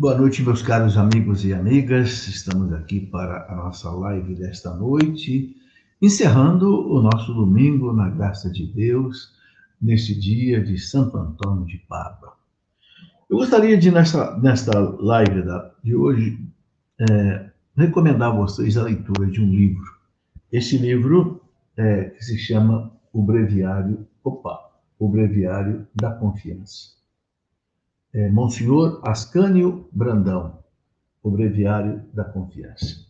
Boa noite, meus caros amigos e amigas. Estamos aqui para a nossa live desta noite, encerrando o nosso domingo na graça de Deus, neste dia de Santo Antônio de Pádua. Eu gostaria de, nesta, nesta live da, de hoje, é, recomendar a vocês a leitura de um livro. Este livro é, que se chama O Breviário, opa, O Breviário da Confiança é, Monsenhor Ascânio Brandão, o Breviário da Confiança.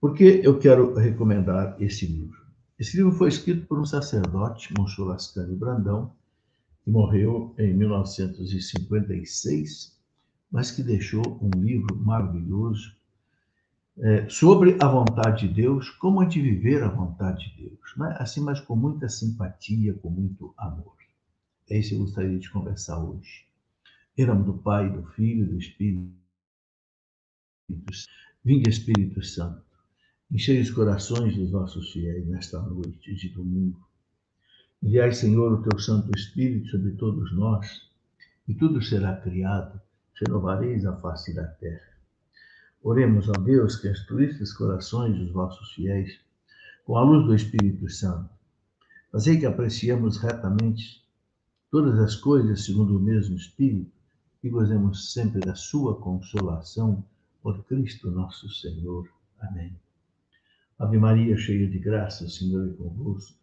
Por que eu quero recomendar esse livro? Esse livro foi escrito por um sacerdote, Monsenhor Ascânio Brandão, que morreu em 1956, mas que deixou um livro maravilhoso é, sobre a vontade de Deus, como a de viver a vontade de Deus, né? assim, mas com muita simpatia, com muito amor. É isso que eu gostaria de conversar hoje. Em nome do Pai, do Filho e do Espírito. Vinde, Espírito Santo, enchei os corações dos nossos fiéis nesta noite de domingo. Enviai, Senhor, o teu Santo Espírito sobre todos nós, e tudo será criado, renovareis a face da terra. Oremos a Deus que instruísse os corações dos vossos fiéis com a luz do Espírito Santo. Fazei que apreciemos retamente todas as coisas segundo o mesmo Espírito e gozemos sempre da sua consolação por Cristo nosso Senhor. Amém. Ave Maria, cheia de graça, o Senhor é convosco.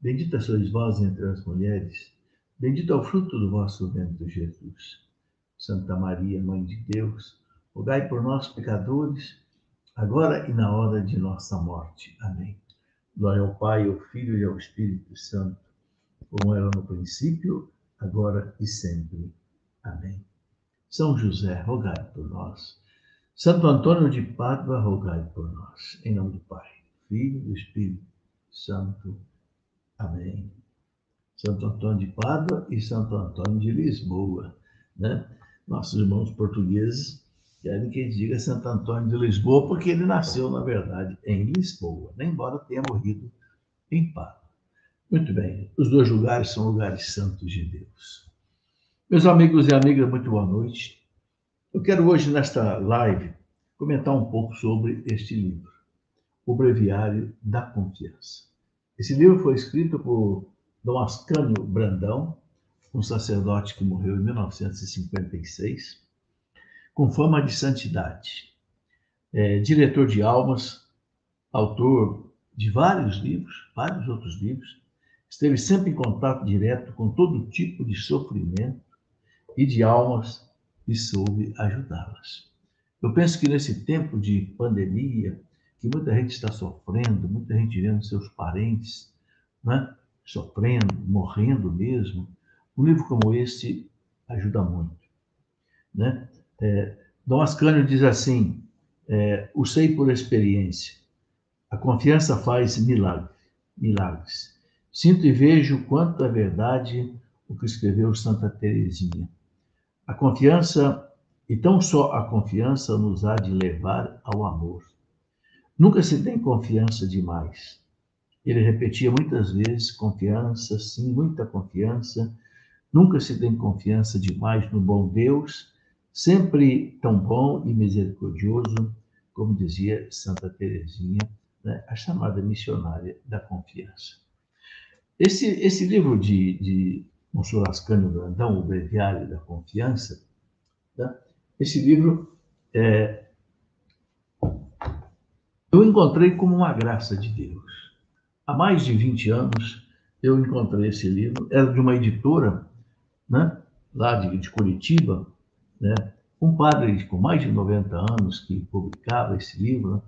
Bendita sois vós entre as mulheres, bendito é o fruto do vosso ventre, Jesus. Santa Maria, Mãe de Deus, rogai por nós, pecadores, agora e na hora de nossa morte. Amém. Glória ao Pai, ao Filho e ao Espírito Santo, como era no princípio, agora e sempre. Amém. São José, rogai por nós. Santo Antônio de Pádua, rogai por nós. Em nome do Pai, Filho e do Espírito Santo. Amém. Santo Antônio de Pádua e Santo Antônio de Lisboa. Né? Nossos irmãos portugueses querem que diga Santo Antônio de Lisboa, porque ele nasceu, na verdade, em Lisboa, né? embora tenha morrido em Pádua. Muito bem, os dois lugares são lugares santos de Deus. Meus amigos e amigas, muito boa noite. Eu quero hoje, nesta live, comentar um pouco sobre este livro, O Breviário da Confiança. Esse livro foi escrito por Dom Ascânio Brandão, um sacerdote que morreu em 1956, com fama de santidade. É, diretor de almas, autor de vários livros, vários outros livros, esteve sempre em contato direto com todo tipo de sofrimento e de almas e soube ajudá-las. Eu penso que nesse tempo de pandemia, que muita gente está sofrendo, muita gente vendo seus parentes né, sofrendo, morrendo mesmo, um livro como este ajuda muito. Né? É, Dom Ascânio diz assim: é, o sei por experiência. A confiança faz milagres. milagres. Sinto e vejo quanto é verdade o que escreveu Santa Teresinha. A confiança, e tão só a confiança, nos há de levar ao amor. Nunca se tem confiança demais. Ele repetia muitas vezes: confiança, sim, muita confiança. Nunca se tem confiança demais no bom Deus, sempre tão bom e misericordioso, como dizia Santa Teresinha, né, a chamada missionária da confiança. Esse, esse livro de, de Monsenhor Ascânio Brandão, O Breviário da Confiança, tá? esse livro é, eu encontrei como uma graça de Deus. Há mais de 20 anos eu encontrei esse livro, era de uma editora, né, lá de, de Curitiba, né, um padre com mais de 90 anos que publicava esse livro, né,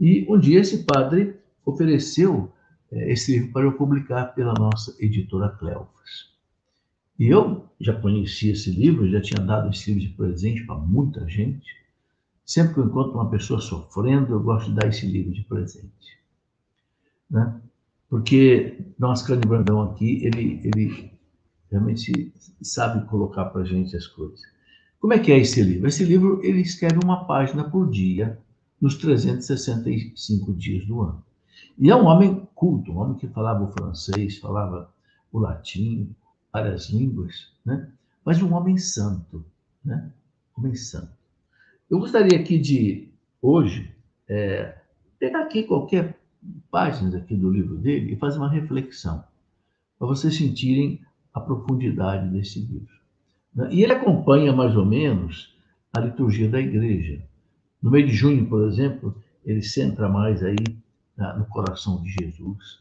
e um dia esse padre ofereceu é, esse livro para eu publicar pela nossa editora Cleofas. E eu já conhecia esse livro, já tinha dado esse livro de presente para muita gente. Sempre que eu encontro uma pessoa sofrendo, eu gosto de dar esse livro de presente. Né? Porque nosso Cândido Brandão aqui, ele, ele realmente sabe colocar para a gente as coisas. Como é que é esse livro? Esse livro, ele escreve uma página por dia, nos 365 dias do ano. E é um homem culto, um homem que falava o francês, falava o latim, várias línguas, né? mas um homem santo, né? Homem santo. Eu gostaria aqui de, hoje, é, pegar aqui qualquer página aqui do livro dele e fazer uma reflexão, para vocês sentirem a profundidade desse livro. Né? E ele acompanha mais ou menos a liturgia da igreja. No mês de junho, por exemplo, ele centra mais aí no coração de Jesus.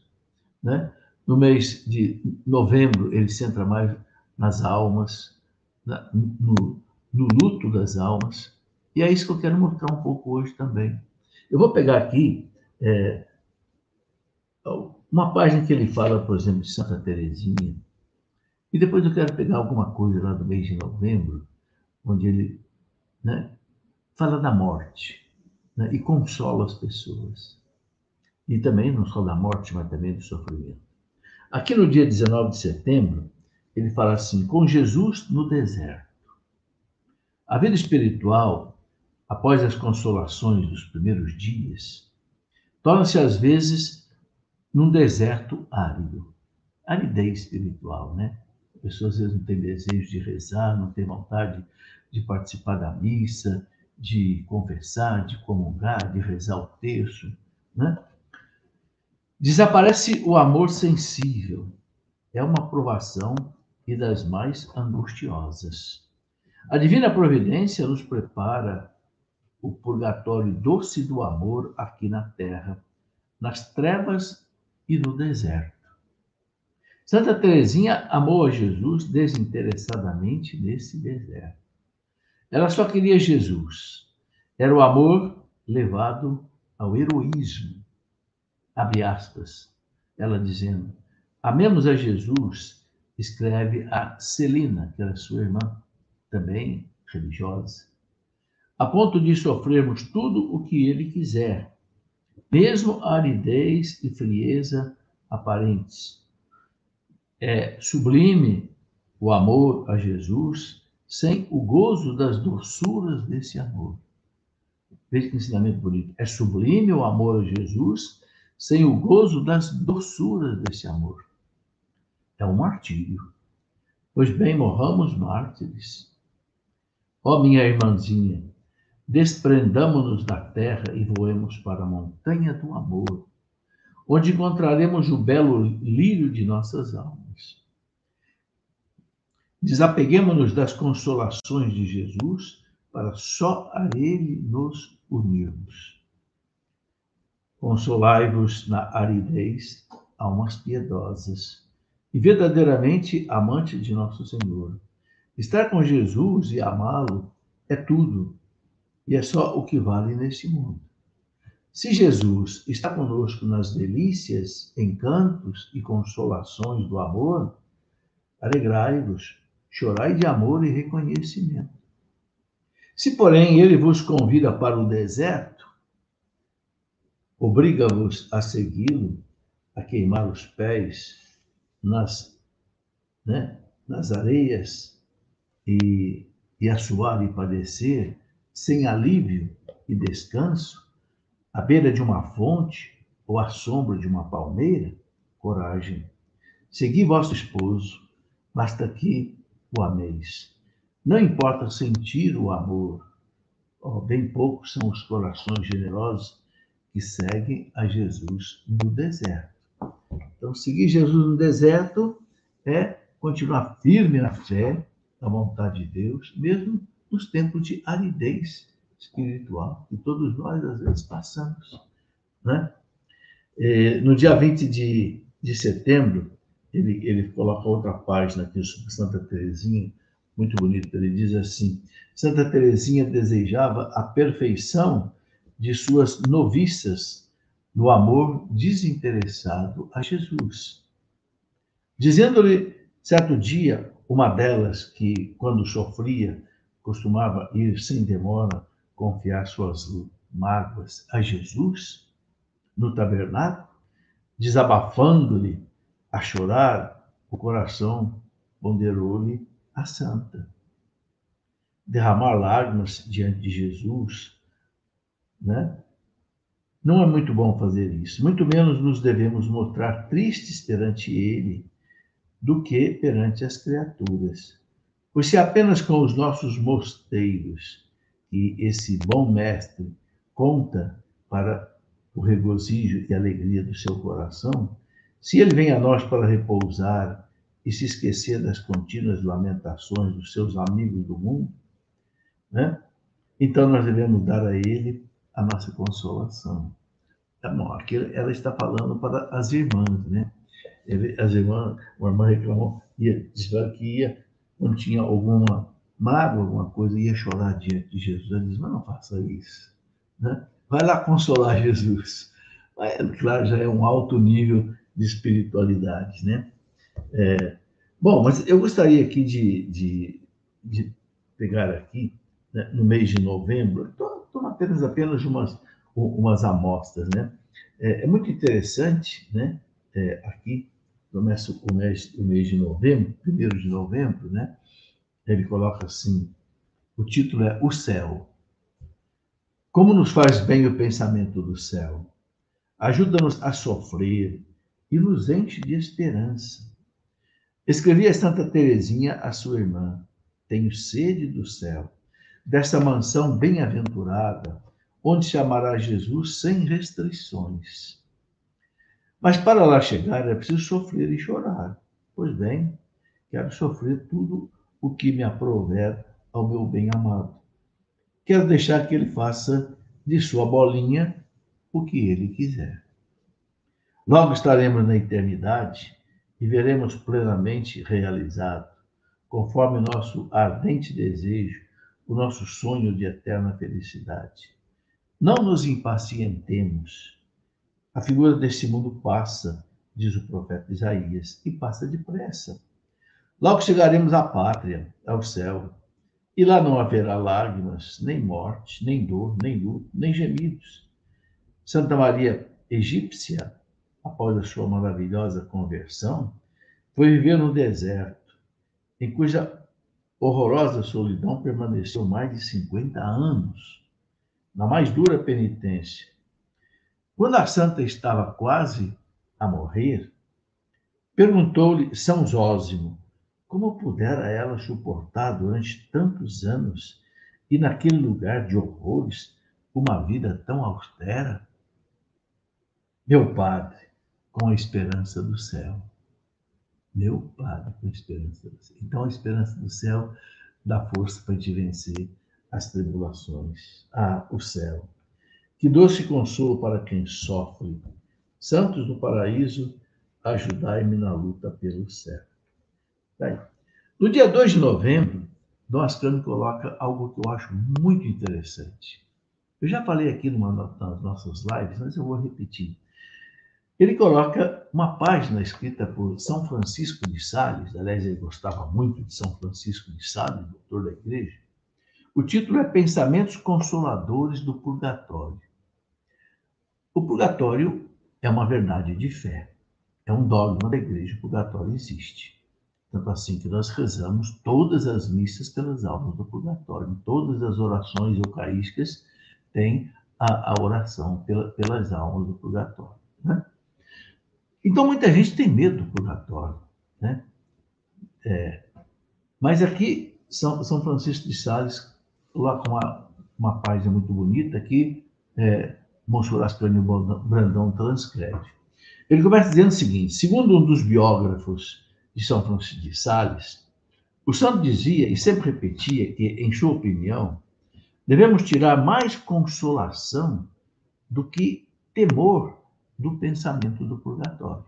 Né? No mês de novembro, ele centra mais nas almas, no, no luto das almas. E é isso que eu quero mostrar um pouco hoje também. Eu vou pegar aqui é, uma página que ele fala, por exemplo, de Santa Teresinha, e depois eu quero pegar alguma coisa lá do mês de novembro, onde ele né, fala da morte né, e consola as pessoas. E também não só da morte, mas também do sofrimento. Aqui no dia 19 de setembro, ele fala assim: com Jesus no deserto. A vida espiritual, após as consolações dos primeiros dias, torna-se às vezes num deserto árido. Aridez espiritual, né? A pessoa às vezes não tem desejo de rezar, não tem vontade de participar da missa, de conversar, de comungar, de rezar o texto, né? Desaparece o amor sensível. É uma provação e das mais angustiosas. A divina providência nos prepara o purgatório doce do amor aqui na terra, nas trevas e no deserto. Santa Teresinha amou a Jesus desinteressadamente nesse deserto. Ela só queria Jesus. Era o amor levado ao heroísmo. Abre aspas. Ela dizendo: Amemos a Jesus, escreve a Celina, que era sua irmã, também religiosa, a ponto de sofrermos tudo o que ele quiser, mesmo a aridez e frieza aparentes é sublime o amor a Jesus sem o gozo das doçuras desse amor. Veja que ensinamento bonito. É sublime o amor a Jesus sem o gozo das doçuras desse amor. É um martírio. Pois bem, morramos mártires. Ó oh, minha irmãzinha, desprendamo-nos da terra e voemos para a montanha do amor, onde encontraremos o belo lírio de nossas almas. Desapeguemos-nos das consolações de Jesus para só a Ele nos unirmos. Consolai-vos na aridez, almas piedosas e verdadeiramente amantes de nosso Senhor. Estar com Jesus e amá-lo é tudo, e é só o que vale neste mundo. Se Jesus está conosco nas delícias, encantos e consolações do amor, alegrai-vos chorai de amor e reconhecimento. Se, porém, ele vos convida para o deserto, obriga-vos a segui-lo, a queimar os pés nas, né, nas areias e, e a suar e padecer, sem alívio e descanso, à beira de uma fonte ou à sombra de uma palmeira, coragem. Segui vosso esposo, basta que o ameis. Não importa sentir o amor, oh, bem poucos são os corações generosos que seguem a Jesus no deserto. Então, seguir Jesus no deserto é continuar firme na fé, na vontade de Deus, mesmo nos tempos de aridez espiritual que todos nós às vezes passamos. Né? É, no dia 20 de, de setembro, ele, ele coloca outra página aqui sobre Santa Teresinha, muito bonito. Ele diz assim: Santa Teresinha desejava a perfeição de suas noviças no amor desinteressado a Jesus. Dizendo-lhe certo dia, uma delas que, quando sofria, costumava ir sem demora confiar suas mágoas a Jesus no tabernáculo, desabafando-lhe a chorar, o coração ponderou-lhe a santa. Derramar lágrimas diante de Jesus, né? Não é muito bom fazer isso. Muito menos nos devemos mostrar tristes perante Ele do que perante as criaturas. Pois se apenas com os nossos mosteiros que esse bom mestre conta para o regozijo e alegria do seu coração, se ele vem a nós para repousar e se esquecer das contínuas lamentações dos seus amigos do mundo, né? Então nós devemos dar a ele a nossa consolação. Tá bom, aqui ela está falando para as irmãs, né? As irmãs, uma irmã reclamou, ia, disse que ia, quando tinha alguma mágoa, alguma coisa, ia chorar diante de Jesus. Ela disse, mas não faça isso. Né? Vai lá consolar Jesus. Mas, claro, já é um alto nível de espiritualidade, né? É, bom, mas eu gostaria aqui de, de, de pegar aqui, né, no mês de novembro, estou apenas apenas umas, umas amostras, né? É, é muito interessante, né? É, aqui começa o mês, o mês de novembro, primeiro de novembro, né? Ele coloca assim, o título é O Céu. Como nos faz bem o pensamento do céu? Ajuda-nos a sofrer, e nos enche de esperança. Escrevia Santa Teresinha a sua irmã: Tenho sede do céu, dessa mansão bem-aventurada, onde se amará Jesus sem restrições. Mas para lá chegar é preciso sofrer e chorar. Pois bem, quero sofrer tudo o que me aprover ao meu bem-amado. Quero deixar que ele faça de sua bolinha o que ele quiser. Logo estaremos na eternidade e veremos plenamente realizado, conforme nosso ardente desejo, o nosso sonho de eterna felicidade. Não nos impacientemos. A figura deste mundo passa, diz o profeta Isaías, e passa depressa. Logo chegaremos à pátria, ao céu, e lá não haverá lágrimas, nem morte, nem dor, nem luto, nem gemidos. Santa Maria egípcia após a sua maravilhosa conversão, foi viver no deserto, em cuja horrorosa solidão permaneceu mais de 50 anos, na mais dura penitência. Quando a santa estava quase a morrer, perguntou-lhe São Zósimo como pudera ela suportar durante tantos anos e naquele lugar de horrores uma vida tão austera? Meu padre, com a esperança do céu. Meu Padre, com a esperança do céu. Então, a esperança do céu dá força para te vencer as tribulações. Ah, o céu. Que doce consolo para quem sofre. Santos do paraíso, ajudai-me na luta pelo céu. No dia 2 de novembro, Ascânio coloca algo que eu acho muito interessante. Eu já falei aqui numa das nossas lives, mas eu vou repetir. Ele coloca uma página escrita por São Francisco de Sales, aliás, ele gostava muito de São Francisco de Sales, doutor da igreja. O título é Pensamentos Consoladores do Purgatório. O purgatório é uma verdade de fé, é um dogma da igreja, o purgatório existe. Tanto assim que nós rezamos todas as missas pelas almas do purgatório, todas as orações eucarísticas têm a, a oração pela, pelas almas do purgatório. Né? Então, muita gente tem medo do purgatório. Né? É, mas aqui, São, São Francisco de Sales coloca uma, uma página muito bonita que é, Monsenhor Ascânio Brandão transcreve. Ele começa dizendo o seguinte: segundo um dos biógrafos de São Francisco de Sales, o santo dizia e sempre repetia que, em sua opinião, devemos tirar mais consolação do que temor do pensamento do purgatório.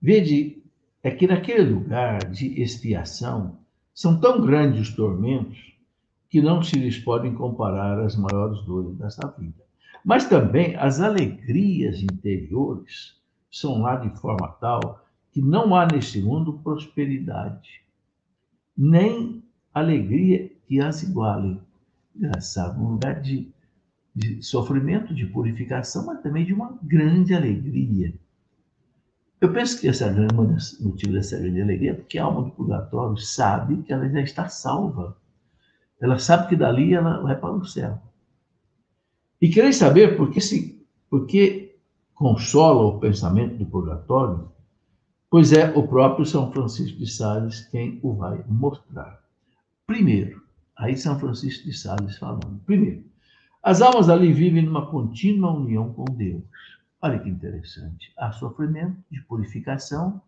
Vede, é que naquele lugar de expiação são tão grandes os tormentos que não se lhes podem comparar às maiores dores desta vida. Mas também as alegrias interiores são lá de forma tal que não há neste mundo prosperidade, nem alegria que as iguale. Engraçado, um lugar de de sofrimento, de purificação, mas também de uma grande alegria. Eu penso que essa é grande motivo dessa grande alegria porque a alma do purgatório sabe que ela já está salva. Ela sabe que dali ela vai para o céu. E querer saber por que, se, por que consola o pensamento do purgatório? Pois é o próprio São Francisco de Sales quem o vai mostrar. Primeiro, Aí São Francisco de Sales falando. Primeiro, as almas ali vivem numa contínua união com Deus. Olha que interessante. Há sofrimento de purificação,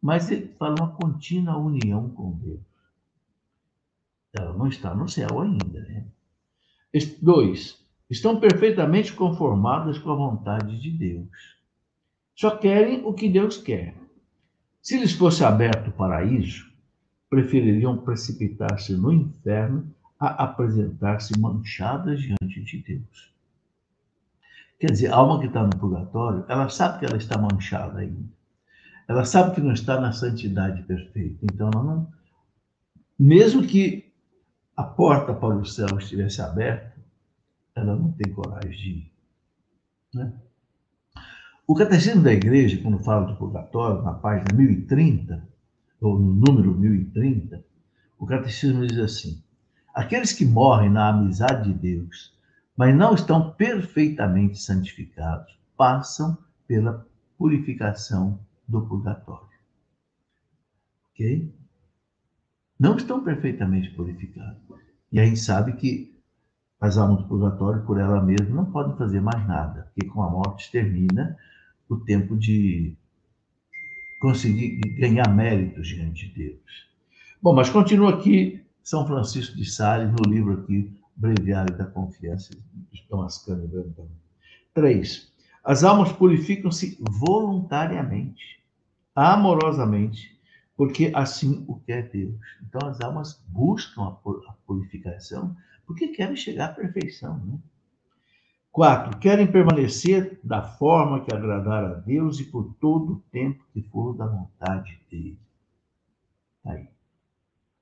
mas ele fala uma contínua união com Deus. Ela não está no céu ainda, né? Dois, estão perfeitamente conformadas com a vontade de Deus. Só querem o que Deus quer. Se lhes fosse aberto o paraíso, prefeririam precipitar-se no inferno a apresentar-se manchadas diante de Deus. Quer dizer, a alma que está no purgatório, ela sabe que ela está manchada ainda. Ela sabe que não está na santidade perfeita. Então, ela não. Mesmo que a porta para o céu estivesse aberta, ela não tem coragem de ir. Né? O Catecismo da Igreja, quando fala do purgatório, na página 1030, ou no número 1030, o Catecismo diz assim: Aqueles que morrem na amizade de Deus, mas não estão perfeitamente santificados, passam pela purificação do purgatório. Ok? Não estão perfeitamente purificados. E a gente sabe que as almas do purgatório, por ela mesma, não podem fazer mais nada, porque com a morte termina o tempo de conseguir ganhar méritos diante de Deus. Bom, mas continua aqui São Francisco de Sales, no livro aqui, Breviário da Confiança, Thomas Cunningham. Três, as almas purificam-se voluntariamente, amorosamente, porque assim o quer Deus. Então as almas buscam a purificação porque querem chegar à perfeição. Né? Quatro, querem permanecer da forma que agradar a Deus e por todo o tempo que for da vontade dele. Aí.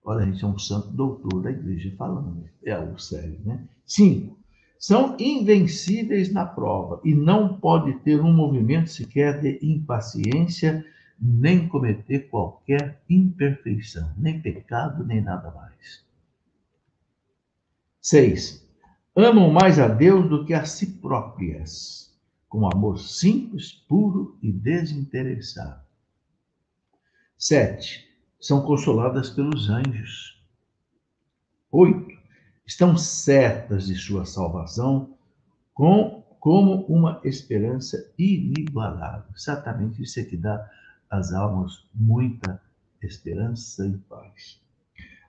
Olha, gente é um santo doutor da igreja falando. É o sério, né? Cinco, são invencíveis na prova e não pode ter um movimento sequer de impaciência, nem cometer qualquer imperfeição, nem pecado, nem nada mais. Seis, amam mais a Deus do que a si próprias, com amor simples, puro e desinteressado. Sete, são consoladas pelos anjos. Oito, estão certas de sua salvação com, como uma esperança inigualável. Exatamente isso é que dá às almas muita esperança e paz.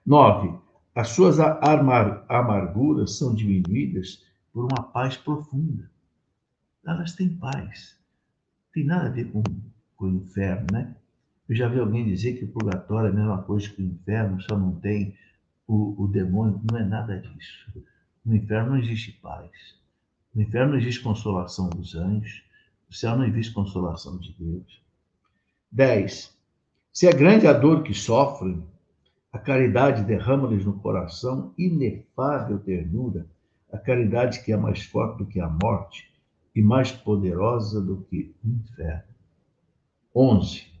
Nove, as suas amarguras são diminuídas por uma paz profunda. Elas têm paz. Não tem nada a ver com, com o inferno, né? Eu já vi alguém dizer que o purgatório é a mesma coisa que o inferno, só não tem o, o demônio. Não é nada disso. No inferno não existe paz. No inferno não existe consolação dos anjos. No céu não existe consolação de Deus. 10. Se é grande a dor que sofrem, a caridade derrama-lhes no coração inefável ternura, a caridade que é mais forte do que a morte e mais poderosa do que o inferno. 11.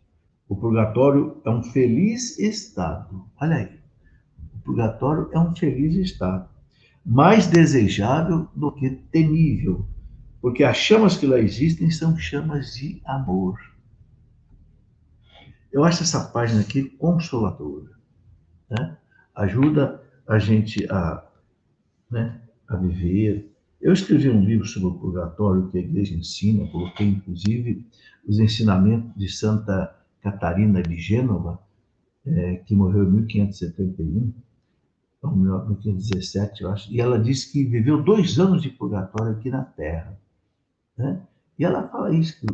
O purgatório é um feliz estado. Olha aí. O purgatório é um feliz estado. Mais desejável do que temível, porque as chamas que lá existem são chamas de amor. Eu acho essa página aqui consoladora né? ajuda a gente a, né, a viver. Eu escrevi um livro sobre o purgatório que a igreja ensina, coloquei inclusive os ensinamentos de Santa Catarina de Gênova, é, que morreu em 1571, 1517, eu acho, e ela disse que viveu dois anos de purgatório aqui na Terra. Né? E ela fala isso, que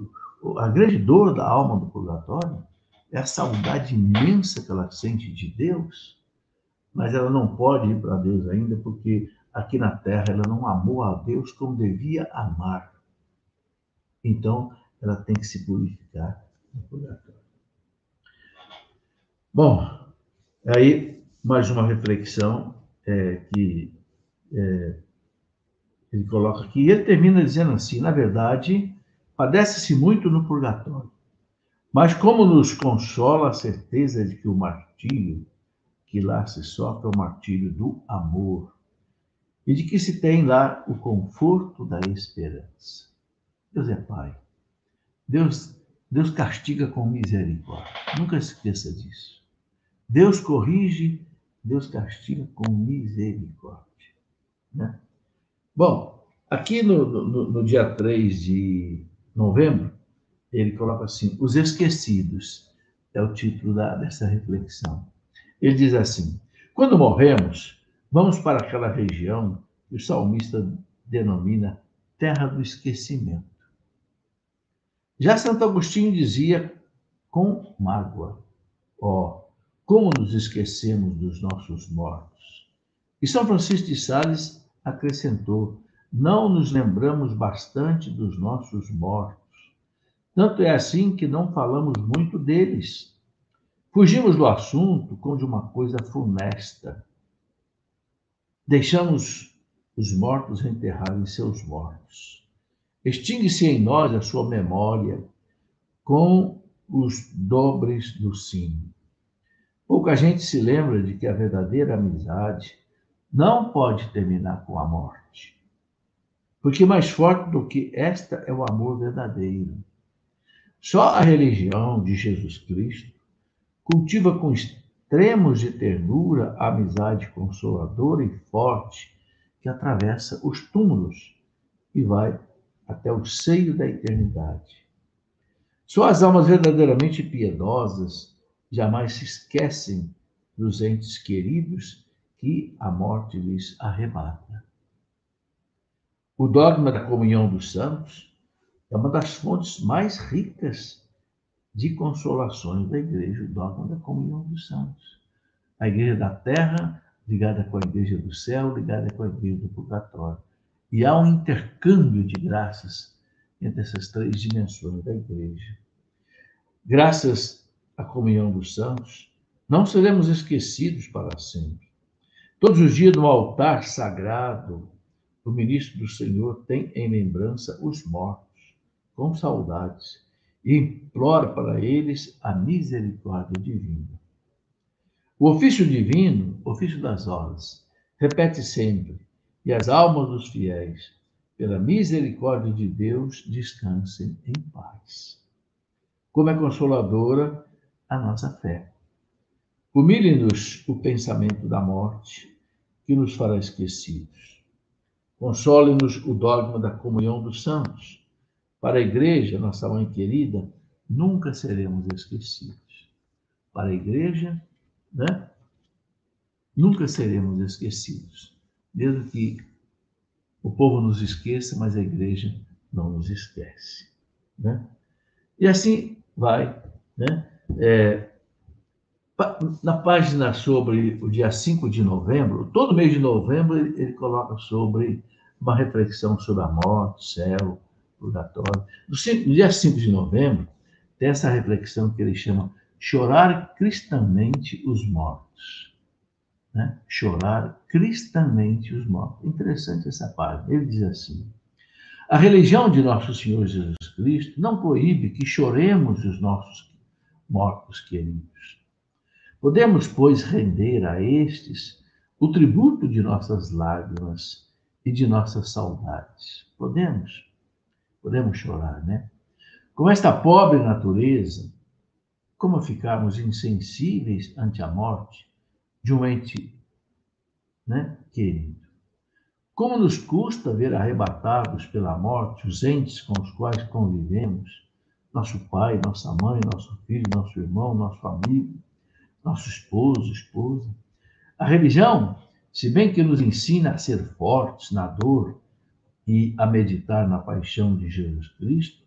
a grande dor da alma do purgatório é a saudade imensa que ela sente de Deus, mas ela não pode ir para Deus ainda, porque aqui na terra ela não amou a Deus como devia amar. Então, ela tem que se purificar no purgatório. Bom, aí mais uma reflexão é, que é, ele coloca aqui. Ele termina dizendo assim: na verdade, padece-se muito no purgatório mas como nos consola a certeza de que o martírio que lá se sofre é o martírio do amor e de que se tem lá o conforto da esperança. Deus é Pai. Deus, Deus castiga com misericórdia. Nunca esqueça disso. Deus corrige Deus castiga com misericórdia. Né? Bom, aqui no, no, no dia 3 de novembro, ele coloca assim: Os Esquecidos é o título da, dessa reflexão. Ele diz assim: Quando morremos, vamos para aquela região que o salmista denomina terra do esquecimento. Já Santo Agostinho dizia com mágoa: Ó, oh, como nos esquecemos dos nossos mortos. E São Francisco de Sales acrescentou: Não nos lembramos bastante dos nossos mortos. Tanto é assim que não falamos muito deles. Fugimos do assunto como de uma coisa funesta. Deixamos os mortos enterrarem seus mortos. Extingue-se em nós a sua memória com os dobres do sino. Pouca gente se lembra de que a verdadeira amizade não pode terminar com a morte. Porque mais forte do que esta é o amor verdadeiro. Só a religião de Jesus Cristo cultiva com extremos de ternura a amizade consoladora e forte que atravessa os túmulos e vai até o seio da eternidade. Só as almas verdadeiramente piedosas jamais se esquecem dos entes queridos que a morte lhes arrebata. O dogma da comunhão dos santos é uma das fontes mais ricas de consolações da igreja, o dogma da comunhão dos santos. A igreja da terra ligada com a igreja do céu, ligada com a igreja do purgatório. E há um intercâmbio de graças entre essas três dimensões da igreja. Graças à comunhão dos santos, não seremos esquecidos para sempre. Todos os dias no altar sagrado, o ministro do Senhor tem em lembrança os mortos, com saudades, e implora para eles a misericórdia divina. O ofício divino, ofício das horas, repete sempre: e as almas dos fiéis, pela misericórdia de Deus, descansem em paz. Como é consoladora a nossa fé. Humilhe-nos o pensamento da morte, que nos fará esquecidos. Console-nos o dogma da comunhão dos santos. Para a igreja, nossa mãe querida, nunca seremos esquecidos. Para a igreja, né? Nunca seremos esquecidos. Mesmo que o povo nos esqueça, mas a igreja não nos esquece. Né? E assim vai. Né? É, na página sobre o dia 5 de novembro, todo mês de novembro ele, coloca sobre uma reflexão sobre a morte, céu, purgatório. No, no dia 5 de novembro, tem essa reflexão que ele chama chorar cristamente os mortos. Né? Chorar cristamente os mortos. Interessante essa parte. Ele diz assim: a religião de nosso Senhor Jesus Cristo não proíbe que choremos os nossos mortos queridos. Podemos, pois, render a estes o tributo de nossas lágrimas e de nossas saudades. Podemos? Podemos chorar, né? Com esta pobre natureza, como ficarmos insensíveis ante a morte de um ente né, querido? Como nos custa ver arrebatados pela morte os entes com os quais convivemos, nosso pai, nossa mãe, nosso filho, nosso irmão, nosso amigo, nosso esposo, esposa. A religião, se bem que nos ensina a ser fortes na dor e a meditar na paixão de Jesus Cristo,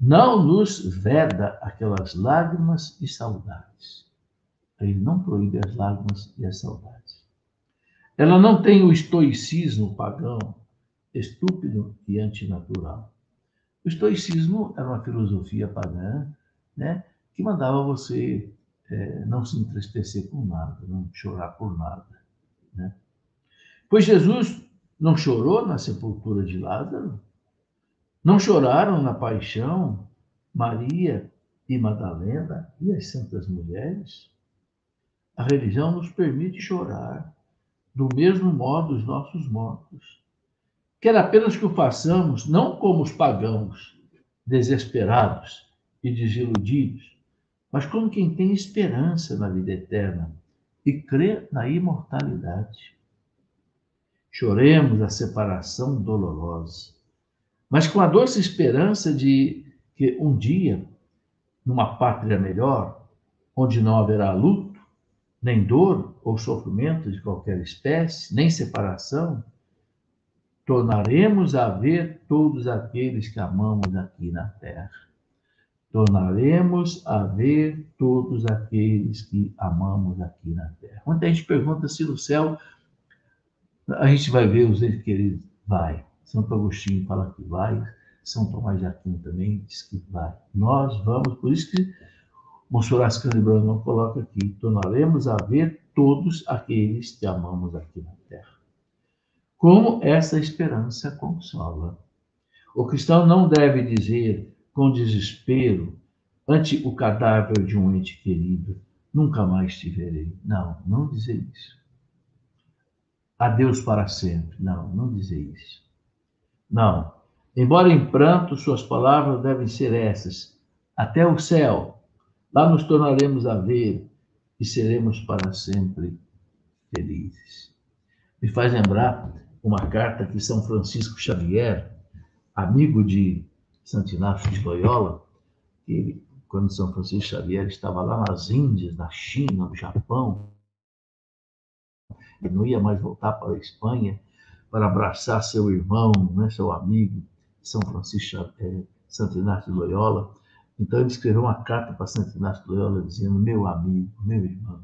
não nos veda aquelas lágrimas e saudades. Ele não proíbe as lágrimas e as saudades. Ela não tem o estoicismo pagão, estúpido e antinatural. Estoicismo era uma filosofia pagã, né, que mandava você é, não se entristecer com nada, não chorar por nada. Né? Pois Jesus não chorou na sepultura de Lázaro? Não choraram na paixão Maria e Madalena e as santas mulheres? A religião nos permite chorar do mesmo modo os nossos mortos. Quer apenas que o façamos não como os pagãos, desesperados e desiludidos, mas como quem tem esperança na vida eterna e crê na imortalidade. Choremos a separação dolorosa, mas com a doce esperança de que um dia, numa pátria melhor, onde não haverá luto, nem dor ou sofrimento de qualquer espécie, nem separação, tornaremos a ver todos aqueles que amamos aqui na terra. Tornaremos a ver todos aqueles que amamos aqui na terra. Quando a gente pergunta se no céu a gente vai ver os entes queridos, vai. Santo Agostinho fala que vai, São Tomás de Aquino também diz que vai. Nós vamos, por isso que Monsenhor Ascani Brandão coloca aqui, tornaremos a ver todos aqueles que amamos aqui na terra. Como essa esperança consola. O cristão não deve dizer com desespero ante o cadáver de um ente querido, nunca mais te verei. Não, não dizer isso. Adeus para sempre. Não, não dizer isso. Não. Embora em pranto, suas palavras devem ser essas. Até o céu Lá nos tornaremos a ver e seremos para sempre felizes. Me faz lembrar uma carta que São Francisco Xavier, amigo de Santo Inácio de Loyola, que quando São Francisco Xavier estava lá nas Índias, na China, no Japão, ele não ia mais voltar para a Espanha para abraçar seu irmão, né, seu amigo, São Francisco é, Santo Inácio de Loyola. Então ele escreveu uma carta para Santo Inácio de Loyola dizendo: Meu amigo, meu irmão,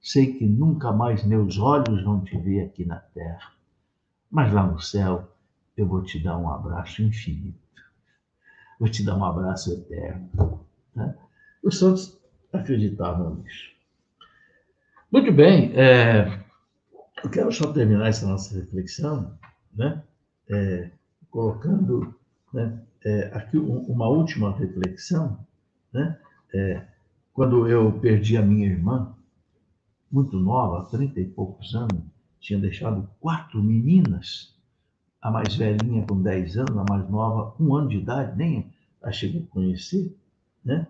sei que nunca mais meus olhos vão te ver aqui na terra, mas lá no céu eu vou te dar um abraço infinito, vou te dar um abraço eterno. Né? Os santos acreditavam nisso. Muito bem, é, eu quero só terminar essa nossa reflexão, né? É, colocando né, é, aqui uma última reflexão, né? É, quando eu perdi a minha irmã, muito nova, trinta e poucos anos, tinha deixado quatro meninas, a mais velhinha com 10 anos, a mais nova, um ano de idade, nem a cheguei a conhecer, né?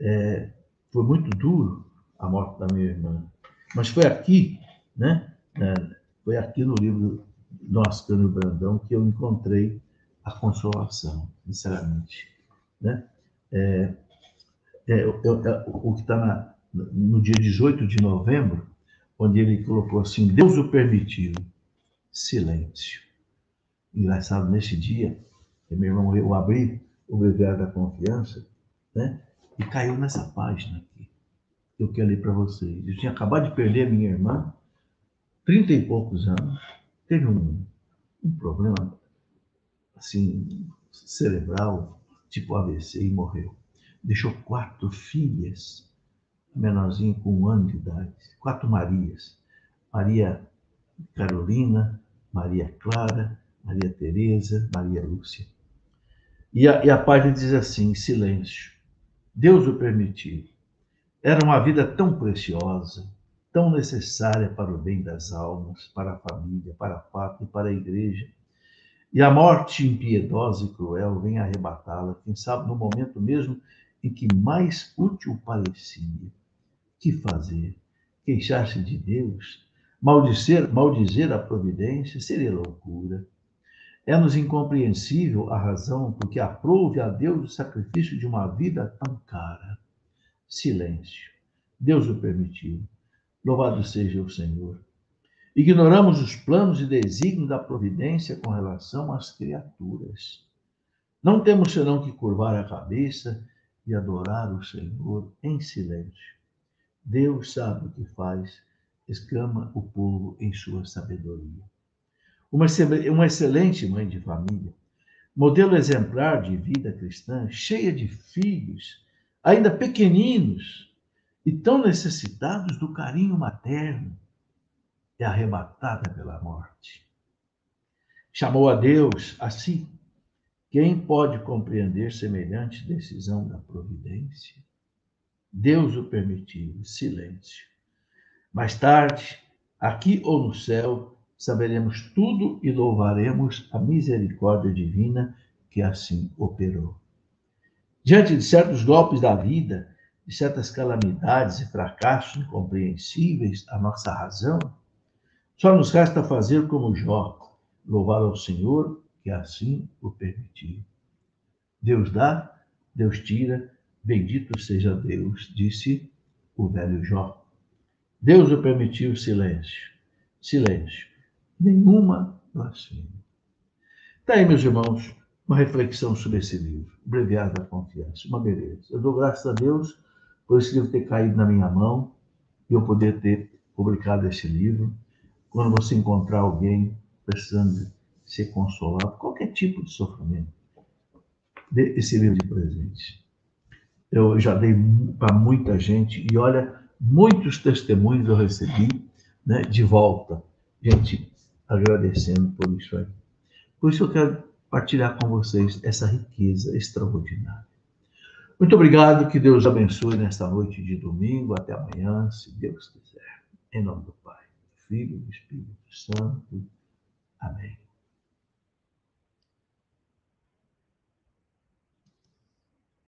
É, foi muito duro a morte da minha irmã. Mas foi aqui, né? É, foi aqui no livro do Ascânio Brandão que eu encontrei a consolação, sinceramente. Né? É, é, é, o que está no dia 18 de novembro, onde ele colocou assim: Deus o permitiu. Silêncio. Engraçado, nesse dia, meu irmão, eu abri o Beber da Confiança, né? E caiu nessa página aqui. Eu quero ler para vocês. Eu tinha acabado de perder a minha irmã, trinta e poucos anos, teve um, um problema assim, cerebral, tipo AVC, e morreu. Deixou quatro filhas, menorzinha com um ano de idade, quatro Marias. Maria Carolina, Maria Clara, Maria Teresa, Maria Lúcia. E a, e a página diz assim, silêncio. Deus o permitiu. Era uma vida tão preciosa, tão necessária para o bem das almas, para a família, para a pátria e para a igreja e a morte impiedosa e cruel vem arrebatá-la, quem sabe no momento mesmo em que mais útil parecia. Que fazer? Queixar-se de Deus? Maldizer, maldizer a providência seria loucura. É-nos incompreensível a razão porque aprove a Deus o sacrifício de uma vida tão cara. Silêncio. Deus o permitiu. Louvado seja o Senhor. Ignoramos os planos e desígnios da providência com relação às criaturas. Não temos senão que curvar a cabeça e adorar o Senhor em silêncio. Deus sabe o que faz, exclama o povo em sua sabedoria. Uma, uma excelente mãe de família, modelo exemplar de vida cristã, cheia de filhos, ainda pequeninos e tão necessitados do carinho materno é arrebatada pela morte. Chamou a Deus a si. Quem pode compreender semelhante decisão da providência? Deus o permitiu, silêncio. Mais tarde, aqui ou no céu, saberemos tudo e louvaremos a misericórdia divina que assim operou. Diante de certos golpes da vida, de certas calamidades e fracassos incompreensíveis à nossa razão, só nos resta fazer como Jó, louvar ao Senhor que assim o permitiu. Deus dá, Deus tira, bendito seja Deus, disse o velho Jó. Deus o permitiu silêncio, silêncio, nenhuma blasfêmia. Está aí, meus irmãos, uma reflexão sobre esse livro, Breviário da Confiança, uma beleza. Eu dou graças a Deus por esse livro ter caído na minha mão e eu poder ter publicado esse livro. Quando você encontrar alguém precisando ser consolado, qualquer tipo de sofrimento, dê esse livro de presente. Eu já dei para muita gente e olha, muitos testemunhos eu recebi né, de volta. Gente, agradecendo por isso aí. Por isso eu quero partilhar com vocês essa riqueza extraordinária. Muito obrigado, que Deus abençoe nesta noite de domingo. Até amanhã, se Deus quiser. Em nome do Pai, do Filho e do Espírito Santo. Amém.